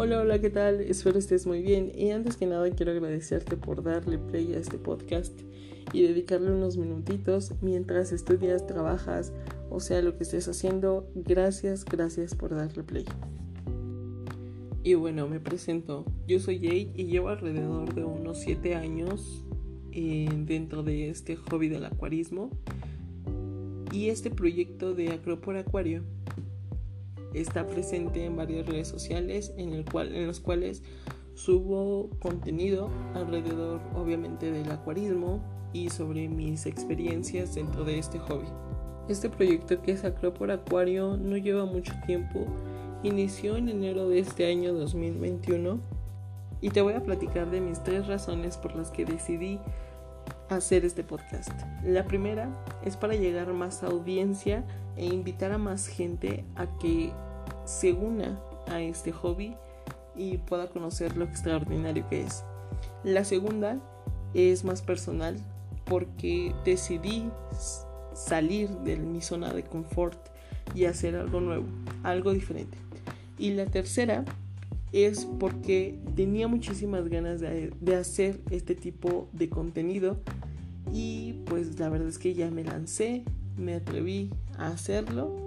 Hola, hola, ¿qué tal? Espero estés muy bien y antes que nada quiero agradecerte por darle play a este podcast y dedicarle unos minutitos mientras estudias, trabajas o sea lo que estés haciendo. Gracias, gracias por darle play. Y bueno, me presento. Yo soy Jade y llevo alrededor de unos 7 años eh, dentro de este hobby del acuarismo y este proyecto de Acropor Acuario está presente en varias redes sociales en, el cual, en los cuales subo contenido alrededor obviamente del acuarismo y sobre mis experiencias dentro de este hobby. Este proyecto que es Acropor Acuario no lleva mucho tiempo, inició en enero de este año 2021 y te voy a platicar de mis tres razones por las que decidí hacer este podcast. La primera es para llegar más audiencia e invitar a más gente a que se una a este hobby y pueda conocer lo extraordinario que es. La segunda es más personal porque decidí salir de mi zona de confort y hacer algo nuevo, algo diferente. Y la tercera es porque tenía muchísimas ganas de, hacer este tipo de contenido y pues la verdad es que ya me lancé, me atreví a hacerlo.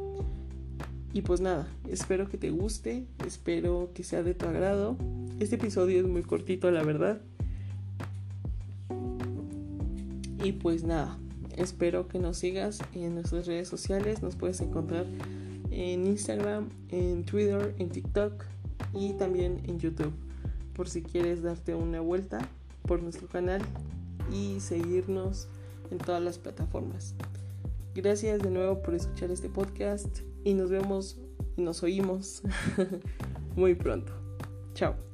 Y pues nada, espero que te guste, espero que sea de tu agrado. Este episodio es muy cortito, la verdad. Y pues nada, espero que nos sigas en nuestras redes sociales. Nos puedes encontrar en Instagram, en Twitter, en TikTok y también en YouTube. Por si quieres darte una vuelta por nuestro canal y seguirnos en todas las plataformas. Gracias de nuevo por escuchar este podcast y nos vemos y nos oímos muy pronto. Chao.